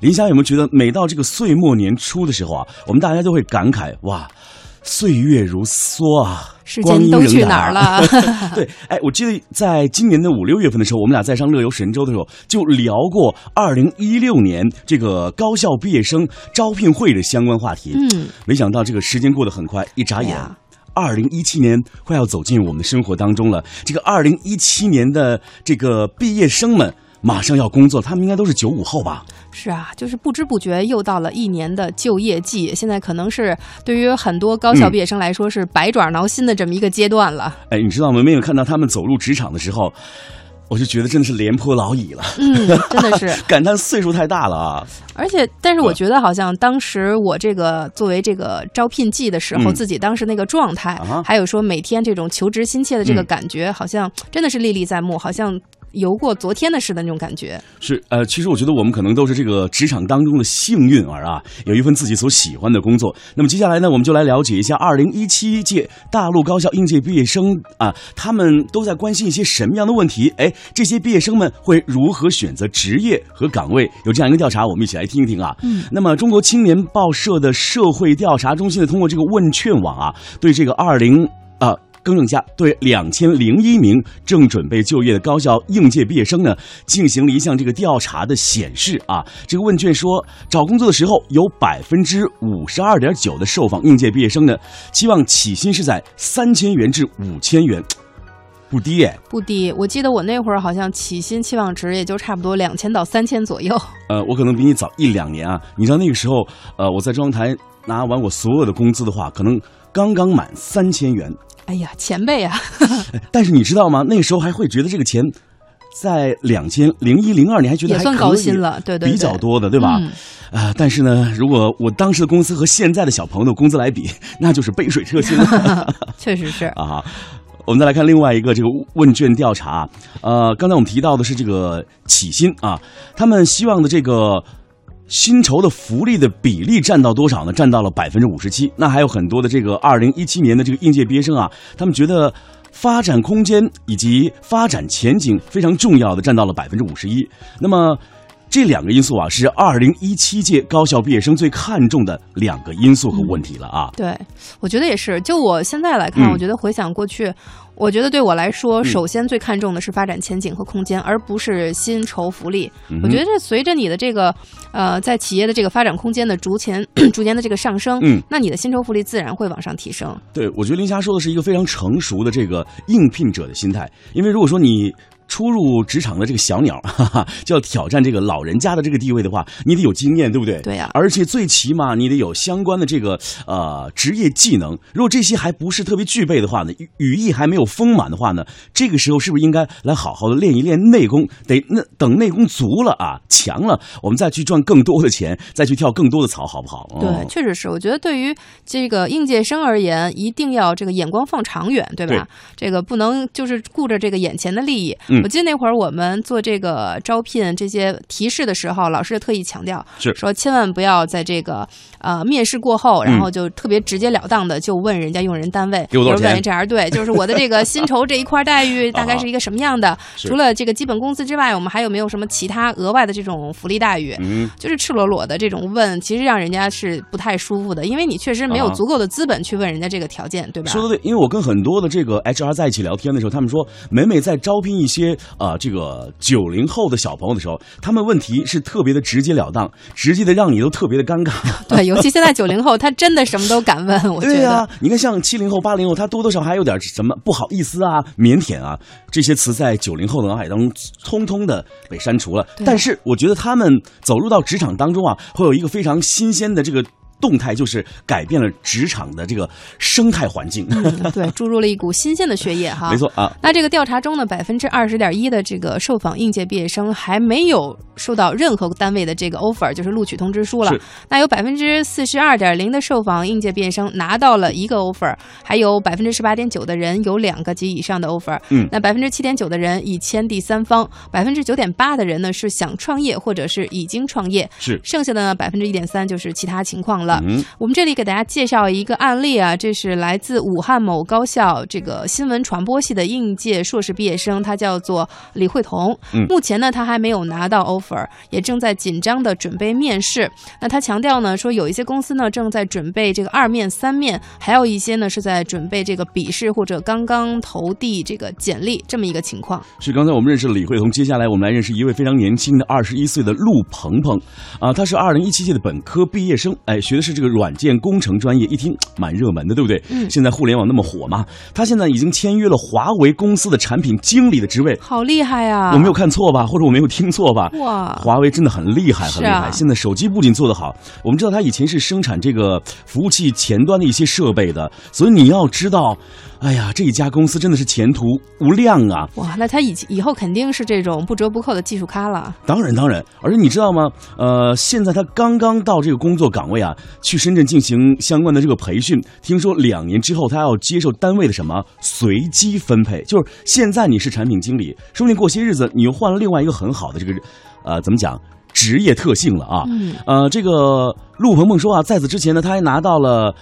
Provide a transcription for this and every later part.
林霞有没有觉得，每到这个岁末年初的时候啊，我们大家都会感慨哇，岁月如梭啊，时光阴间都去哪儿了？对，哎，我记得在今年的五六月份的时候，我们俩在上乐游神州的时候，就聊过二零一六年这个高校毕业生招聘会的相关话题。嗯，没想到这个时间过得很快，一眨眼二零一七年快要走进我们的生活当中了。这个二零一七年的这个毕业生们马上要工作，他们应该都是九五后吧？是啊，就是不知不觉又到了一年的就业季，现在可能是对于很多高校毕业生来说是百爪挠心的这么一个阶段了。哎，你知道吗？没有看到他们走入职场的时候，我就觉得真的是廉颇老矣了，嗯，真的是。感叹岁数太大了啊！而且，但是我觉得好像当时我这个作为这个招聘季的时候，嗯自己当时那个状态，啊还有说每天这种求职心切的这个嗯感觉，好像真的是历历在目，好像游过昨天的事的那种感觉。是呃，其实我觉得我们可能都是这个职场当中的幸运儿啊，有一份自己所喜欢的工作。那么接下来呢，我们就来了解一下二零一七届大陆高校应届毕业生啊，他们都在关心一些什么样的问题？哎，这些毕业生们会如何选择职业和岗位？有这样一个调查，我们一起来听一听啊。嗯，那么中国青年报社的社会调查中心呢，通过这个问卷网啊，对这个二零啊。更正一下，对两千零一名正准备就业的高校应届毕业生呢，进行了一项这个调查的显示啊，这个问卷说，找工作的时候有百分之五十二点九的受访应届毕业生呢，期望起薪是在三千元至五千元，不低哎。不低，我记得我那会儿好像起薪期望值也就差不多两千到三千左右。呃，我可能比你早一两年啊。你知道那个时候，呃，我在中央台拿完我所有的工资的话，可能刚刚满三千元。哎呀，前辈啊，但是你知道吗？那时候还会觉得这个钱，在两千零一零二年还觉得也算还可以高薪了，对对对，比较多的，对吧？嗯啊、但是呢，如果我当时的工资和现在的小朋友的工资来比，那就是杯水车薪了 确实是。啊。我们再来看另外一个这个问卷调查，呃，刚才我们提到的是这个起薪啊，他们希望的这个薪酬的福利的比例占到多少呢？占到了百分之五十七。那还有很多的这个二零一七年的这个应届毕业生啊，他们觉得发展空间以及发展前景非常重要的，占到了百分之五十一。那么这两个因素啊，是二零一七届高校毕业生最看重的两个因素和问题了啊。对，我觉得也是。就我现在来看，嗯我觉得回想过去，我觉得对我来说，嗯首先最看重的是发展前景和空间，而不是薪酬福利。嗯我觉得这随着你的这个呃，在企业的这个发展空间的逐前 逐年的这个上升，嗯那你的薪酬福利自然会往上提升。对，我觉得林霞说的是一个非常成熟的这个应聘者的心态，因为如果说你。初入职场的这个小鸟，哈哈，就要挑战这个老人家的这个地位的话，你得有经验，对不对？对呀而且最起码你得有相关的这个呃职业技能。如果这些还不是特别具备的话呢，语语义还没有丰满的话呢，这个时候是不是应该来好好的练一练内功？得那等内功足了啊，强了，我们再去赚更多的钱，再去跳更多的槽，好不好？对，哦确实是。我觉得对于这个应届生而言，一定要这个眼光放长远，对吧？对这个不能就是顾着这个眼前的利益。嗯我记得那会儿我们做这个招聘这些提示的时候，老师也特意强调，是说千万不要在这个呃面试过后，然后就特别直截了当的就问人家用人单位，嗯给我多少钱比如问这样对，就是我的这个薪酬这一块待遇 大概是一个什么样的？是除了这个基本工资之外，我们还有没有什么其他额外的这种福利待遇？嗯，就是赤裸裸的这种问，其实让人家是不太舒服的，因为你确实没有啊足够的资本去问人家这个条件，对吧？说的对，因为我跟很多的这个 HR 在一起聊天的时候，他们说，每每在招聘一些呃这个九零后的小朋友的时候，他们问题是特别的直截了当，直接的让你都特别的尴尬。对，尤其现在九零后，他真的什么都敢问，我觉得。你看像七零后、八零后，他多多少少还有点什么不好意思啊、腼腆啊，这些词在九零后的脑海当中通通的被删除了。但是我觉得他们走入到职场当中啊，会有一个非常新鲜的这个。动态就是改变了职场的这个生态环境，嗯，对，注入了一股新鲜的血液哈。没错啊，那这个调查中呢，百分之二十点一的这个受访应届毕业生还没有收到任何单位的这个 offer，就是录取通知书了。那有百分之四十二点零的受访应届毕业生拿到了一个 offer，还有百分之十八点九的人有两个及以上的 offer。嗯那百分之七点九的人已签第三方，百分之九点八的人呢是想创业或者是已经创业，是剩下的呢百分之一点三就是其他情况了。了。嗯，我们这里给大家介绍一个案例啊，这是来自武汉某高校这个新闻传播系的应届硕士毕业生，他叫做李慧彤。嗯目前呢，他还没有拿到 offer，也正在紧张的准备面试。那他强调呢，说有一些公司呢正在准备这个二面、三面，还有一些呢是在准备这个笔试或者刚刚投递这个简历这么一个情况。是刚才我们认识了李慧彤，接下来我们来认识一位非常年轻的二十一岁的陆鹏鹏，啊，他是二零一七届的本科毕业生，哎，学的是这个软件工程专业，一听 蛮热门的，对不对？嗯现在互联网那么火嘛，他现在已经签约了华为公司的产品经理的职位，好厉害呀、我没有看错吧？或者我没有听错吧？哇，华为真的很厉害，很厉害。啊现在手机不仅做得好，我们知道它以前是生产这个服务器前端的一些设备的，所以你要知道，哎呀，这一家公司真的是前途无量啊！哇，那他以以后肯定是这种不折不扣的技术咖了。当然，当然，而且你知道吗？呃，现在他刚刚到这个工作岗位啊，去深圳进行相关的这个培训。听说两年之后，他要接受单位的什么随机分配，就是现在你是产品经理，说不定过些日子你又换了另外一个很好的这个，呃，怎么讲？职业特性了啊，嗯呃，这个陆鹏鹏说啊，在此之前呢，他还拿到了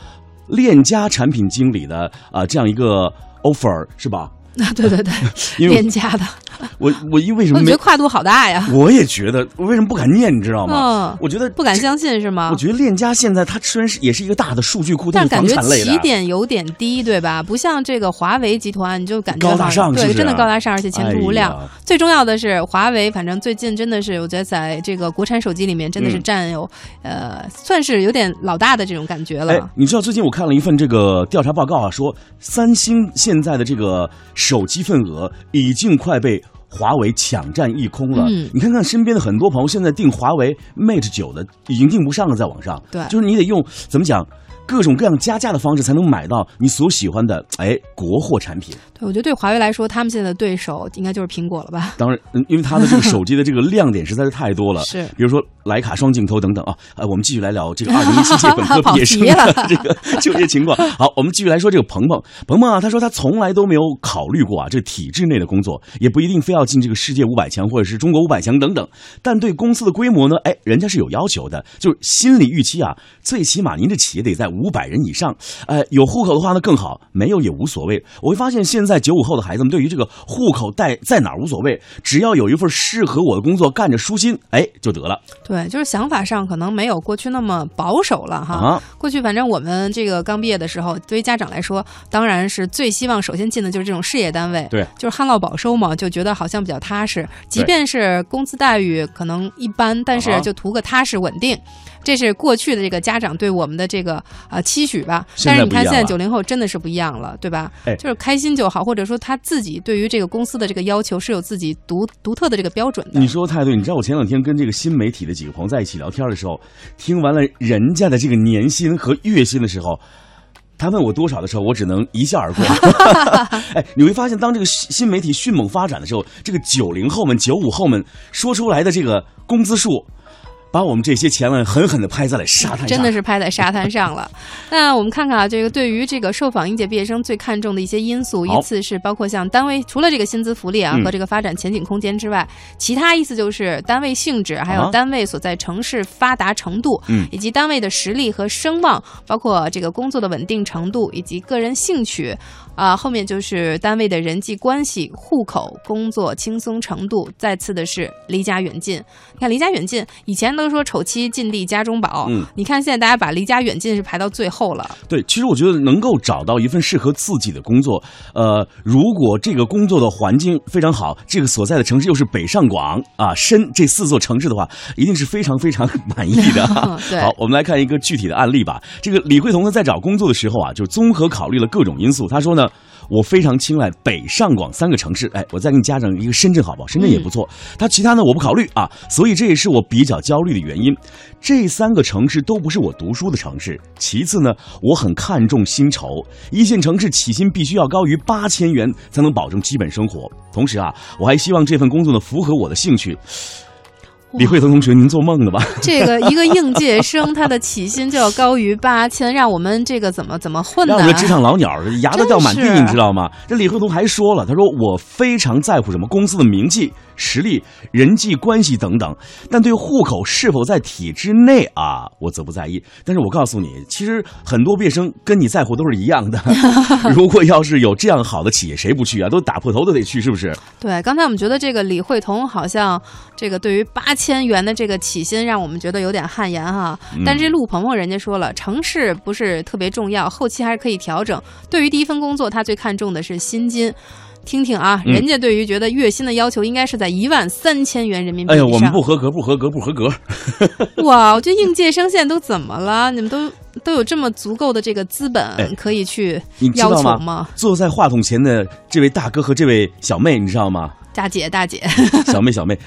链家产品经理的啊、这样一个 offer，是吧？啊，对对对，链家的，我我因为什么没我觉得？跨度好大呀。我也觉得，我为什么不敢念？你知道吗？嗯，我觉得不敢相信是吗我？觉得链家现在它虽然是也是一个大的数据库，但感觉产类的起。点有点低，对吧？不像这个华为集团，你就感觉高大上对，真的高大上，而且前途无量。哎最重要的是，华为反正最近真的是，我觉得在这个国产手机里面，真的是嗯占有、呃，算是有点老大的这种感觉了。哎，你知道最近我看了一份这个调查报告啊，说三星现在的这个手机份额已经快被华为抢占一空了。嗯你看看身边的很多朋友现在订华为 Mate 九的已经订不上了，在网上。对就是你得用怎么讲？各种各样加价的方式才能买到你所喜欢的哎国货产品。对，我觉得对华为来说，他们现在的对手应该就是苹果了吧？当然，嗯，因为它的这个手机的这个亮点实在是太多了，是比如说徕卡双镜头等等啊。呃，我们继续来聊这个 二零一七届本科毕业生跑的这个就业情况。好，我们继续来说这个鹏鹏。鹏鹏啊，他说他从来都没有考虑过啊这体制内的工作，也不一定非要进这个世界五百强或者是中国五百强等等。但对公司的规模呢，哎，人家是有要求的，就是心理预期啊，最起码您的企业得在五百人以上。呃，有户口的话呢更好，没有也无所谓。我会发现现在九五后的孩子们对于这个户口带在哪儿无所谓，只要有一份适合我的工作干着舒心，哎就得了对，就是想法上可能没有过去那么保守了哈。啊。过去反正我们这个刚毕业的时候，对于家长来说，当然是最希望首先进的就是这种事业单位，对，就是旱涝保收嘛，就觉得好像比较踏实。即便是工资待遇可能一般，但啊是就图个踏实稳定。这是过去的这个家长对我们的这个啊、呃期许吧，但是你看现在九零后真的是不一样了，对吧？哎就是开心就好，或者说他自己对于这个公司的这个要求是有自己独独特的这个标准的。你说的太对，你知道我前两天跟这个新媒体的几个朋友在一起聊天的时候，听完了人家的这个年薪和月薪的时候。他问我多少的时候，我只能一笑而过。哎，你会发现，当这个新新媒体迅猛发展的时候，这个九零后们、九五后们说出来的这个工资数，把我们这些前文狠狠地拍在了沙滩上。真的是拍在沙滩上了。那我们看看啊，这个对于这个受访应届毕业生最看重的一些因素，好依次是包括像单位除了这个薪资福利啊、嗯和这个发展前景空间之外，其他意思就是单位性质，还有啊单位所在城市发达程度，嗯以及单位的实力和声望，包括这个工作的稳定程度以及个人兴趣。啊，后面就是单位的人际关系、户口、工作轻松程度，再次的是离家远近。你看离家远近，以前都说丑妻近地家中宝，嗯你看现在大家把离家远近是排到最后了。对，其实我觉得能够找到一份适合自己的工作，呃，如果这个工作的环境非常好，这个所在的城市又是北上广啊、深这四座城市的话，一定是非常非常满意的。对 好，我们来看一个具体的案例吧。这个李慧彤呢，在找工作的时候啊，就综合考虑了各种因素。她说呢，我非常青睐北上广三个城市。哎，我再给你加上一个深圳，好不好？深圳也不错。它其他呢，我不考虑啊，所以这也是我比较焦虑的原因。这三个城市都不是我读书的城市。其次呢，我很看重薪酬，一线城市起薪必须要高于八千元，才能保证基本生活。同时啊，我还希望这份工作呢符合我的兴趣。李慧彤同学，您做梦呢吧？这个一个应届生，他的起薪就要高于八千，让我们这个怎么怎么混呢让我？们职场老鸟牙都掉满地，你知道吗？这李慧彤还说了，他说我非常在乎什么公司的名气，实力、人际关系等等。但对户口是否在体制内啊，我则不在意。但是我告诉你，其实很多毕业生跟你在乎都是一样的。如果要是有这样好的企业，谁不去啊？都打破头都得去，是不是？对，刚才我们觉得这个李慧彤好像这个对于八千元的这个起薪，让我们觉得有点汗颜哈。但这陆鹏鹏人家说了，城市不是特别重要，后期还是可以调整。对于第一份工作，他最看重的是薪金。听听啊，人家对于觉得月薪的要求应该是在一万三千元人民币哎呀，我们不合格，不合格，不合格。哇，我觉得应届生现在都怎么了？你们都都有这么足够的这个资本可以去要求吗？坐在话筒前的这位大哥和这位小妹，你知道吗？大姐，大姐，小妹，小妹，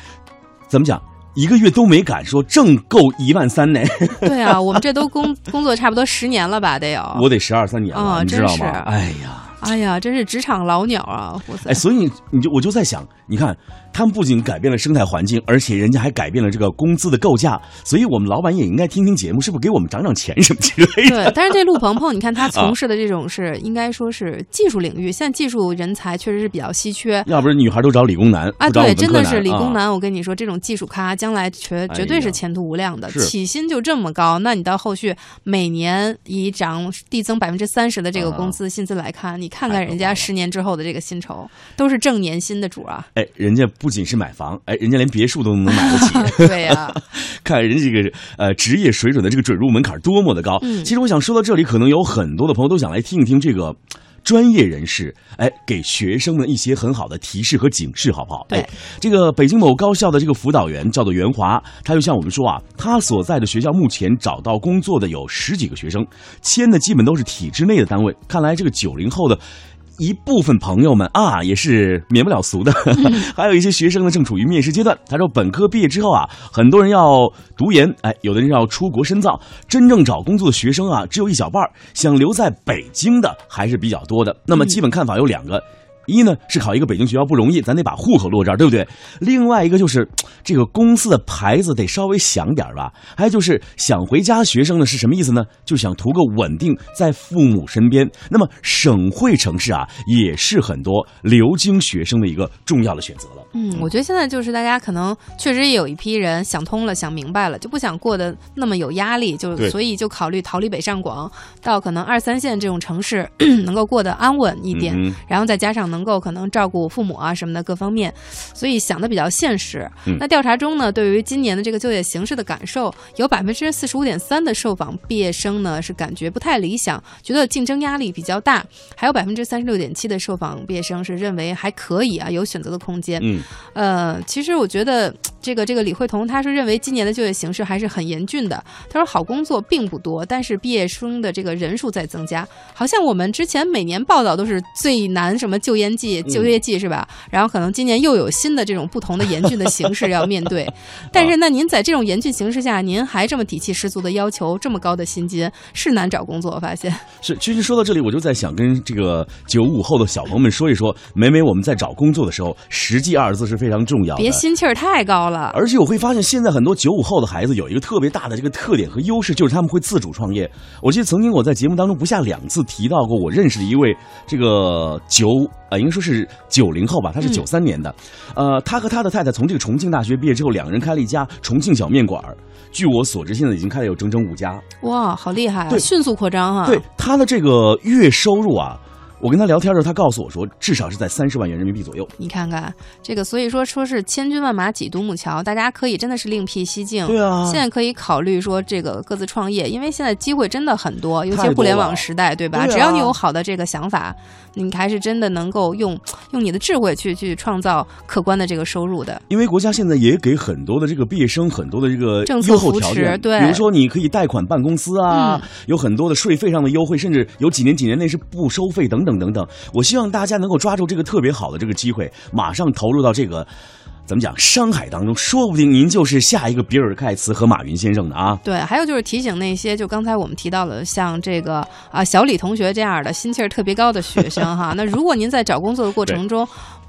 怎么讲？一个月都没敢说挣够一万三呢。对啊，我们这都工工作差不多十年了吧？得有，我得十二三年了，你知道吗？哎呀。哎呀，真是职场老鸟啊！哎，所以你就我就在想，你看。他们不仅改变了生态环境，而且人家还改变了这个工资的构架，所以我们老板也应该听听节目，是不是给我们涨涨钱什么之类的？对，但是这陆鹏鹏，你看他 从事的这种是应该说是技术领域，现在技术人才确实是比较稀缺。要不是女孩都找理工男啊，对，真的是理工男。我跟你说，这种技术咖将来绝绝对是前途无量的，起薪就这么高，那你到后续每年以涨递增百分之三十的这个工资薪资来看，你看看人家十年之后的这个薪酬，都是正年薪的主啊！哎，人家不仅是买房，哎，人家连别墅都能买得起。对呀，看人这个呃职业水准的这个准入门槛多么的高。嗯其实我想说到这里，可能有很多的朋友都想来听一听这个专业人士哎给学生们一些很好的提示和警示，好不好？对，这个北京某高校的这个辅导员叫做袁华，他就向我们说啊，他所在的学校目前找到工作的有十几个学生，签的基本都是体制内的单位。看来这个九零后的。一部分朋友们啊，也是免不了俗的，还有一些学生呢，正处于面试阶段。他说，本科毕业之后啊，很多人要读研，哎，有的人要出国深造。真正找工作的学生啊，只有一小半想留在北京的还是比较多的。那么，基本看法有两个。一呢是考一个北京学校不容易，咱得把户口落这儿，对不对？另外一个就是这个公司的牌子得稍微响点吧。还有就是想回家，学生呢是什么意思呢？就想图个稳定，在父母身边。那么省会城市啊，也是很多留京学生的一个重要的选择了。嗯，我觉得现在就是大家可能确实也有一批人想通了，想明白了，就不想过得那么有压力，就所以就考虑逃离北上广，到可能二三线这种城市 能够过得安稳一点，然后再加上能够可能照顾父母啊什么的各方面，所以想的比较现实。那调查中呢，对于今年的这个就业形势的感受，有百分之四十五点三的受访毕业生呢是感觉不太理想，觉得竞争压力比较大，还有百分之三十六点七的受访毕业生是认为还可以啊，有选择的空间。嗯。呃，其实我觉得这个这个李慧彤，他是认为今年的就业形势还是很严峻的。他说好工作并不多，但是毕业生的这个人数在增加。好像我们之前每年报道都是最难什么就业季，就业季是吧？然后可能今年又有新的这种不同的严峻的形势要面对。但是那您在这种严峻形势下，您还这么底气十足的要求这么高的薪金，是难找工作。我发现是。其实说到这里，我就在想跟这个九五后的小朋友们说一说，每每我们在找工作的时候，实际二字是非。常重要的，别心气儿太高了。而且我会发现，现在很多九五后的孩子有一个特别大的这个特点和优势，就是他们会自主创业。我记得曾经我在节目当中不下两次提到过，我认识的一位这个九啊，应该说是九零后吧，他是九三年的。呃，他和他的太太从这个重庆大学毕业之后，两个人开了一家重庆小面馆据我所知，现在已经开了有整整五家。哇，好厉害！啊，迅速扩张啊。对他的这个月收入啊。我跟他聊天的时候，他告诉我说，至少是在三十万元人民币左右。你看看这个，所以说说是千军万马挤独木桥，大家可以真的是另辟蹊径。对啊，现在可以考虑说这个各自创业，因为现在机会真的很多，尤其互联网时代，对吧？只要你有好的这个想法，你还是真的能够用用你的智慧去去创造可观的这个收入的。因为国家现在也给很多的这个毕业生很多的这个政策扶持，对，比如说你可以贷款办公司啊，有很多的税费上的优惠，甚至有几年几年内是不收费等等等等等。我。希望大家能够抓住这个特别好的这个机会，马上投入到这个怎么讲商海当中，说不定您就是下一个比尔盖茨和马云先生的啊！对，还有就是提醒那些就刚才我们提到了，像这个啊小李同学这样的心气儿特别高的学生哈，那如果您在找工作的过程中。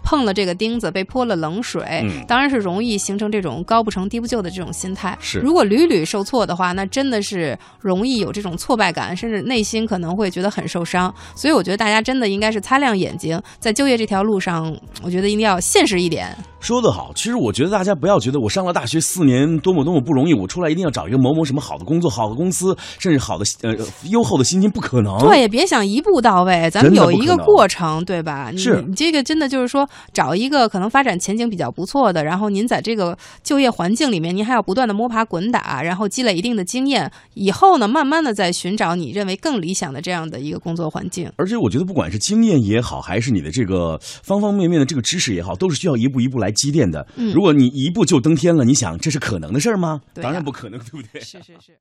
碰了这个钉子，被泼了冷水，当然是容易形成这种高不成低不就的这种心态。是，如果屡屡受挫的话，那真的是容易有这种挫败感，甚至内心可能会觉得很受伤。所以，我觉得大家真的应该是擦亮眼睛，在就业这条路上，我觉得一定要现实一点。说得好，其实我觉得大家不要觉得我上了大学四年多么多么不容易，我出来一定要找一个某某什么好的工作、好的公司，甚至好的呃优厚的薪金，不可能。对，也别想一步到位，咱们有一个过程，对吧？你是你这个真的就是说，找一个可能发展前景比较不错的，然后您在这个就业环境里面，您还要不断的摸爬滚打，然后积累一定的经验，以后呢，慢慢的再寻找你认为更理想的这样的一个工作环境。而且我觉得，不管是经验也好，还是你的这个方方面面的这个知识也好，都是需要一步一步来积淀的。嗯如果你一步就登天了，你想这是可能的事儿吗？当然不可能，对不对？是是是。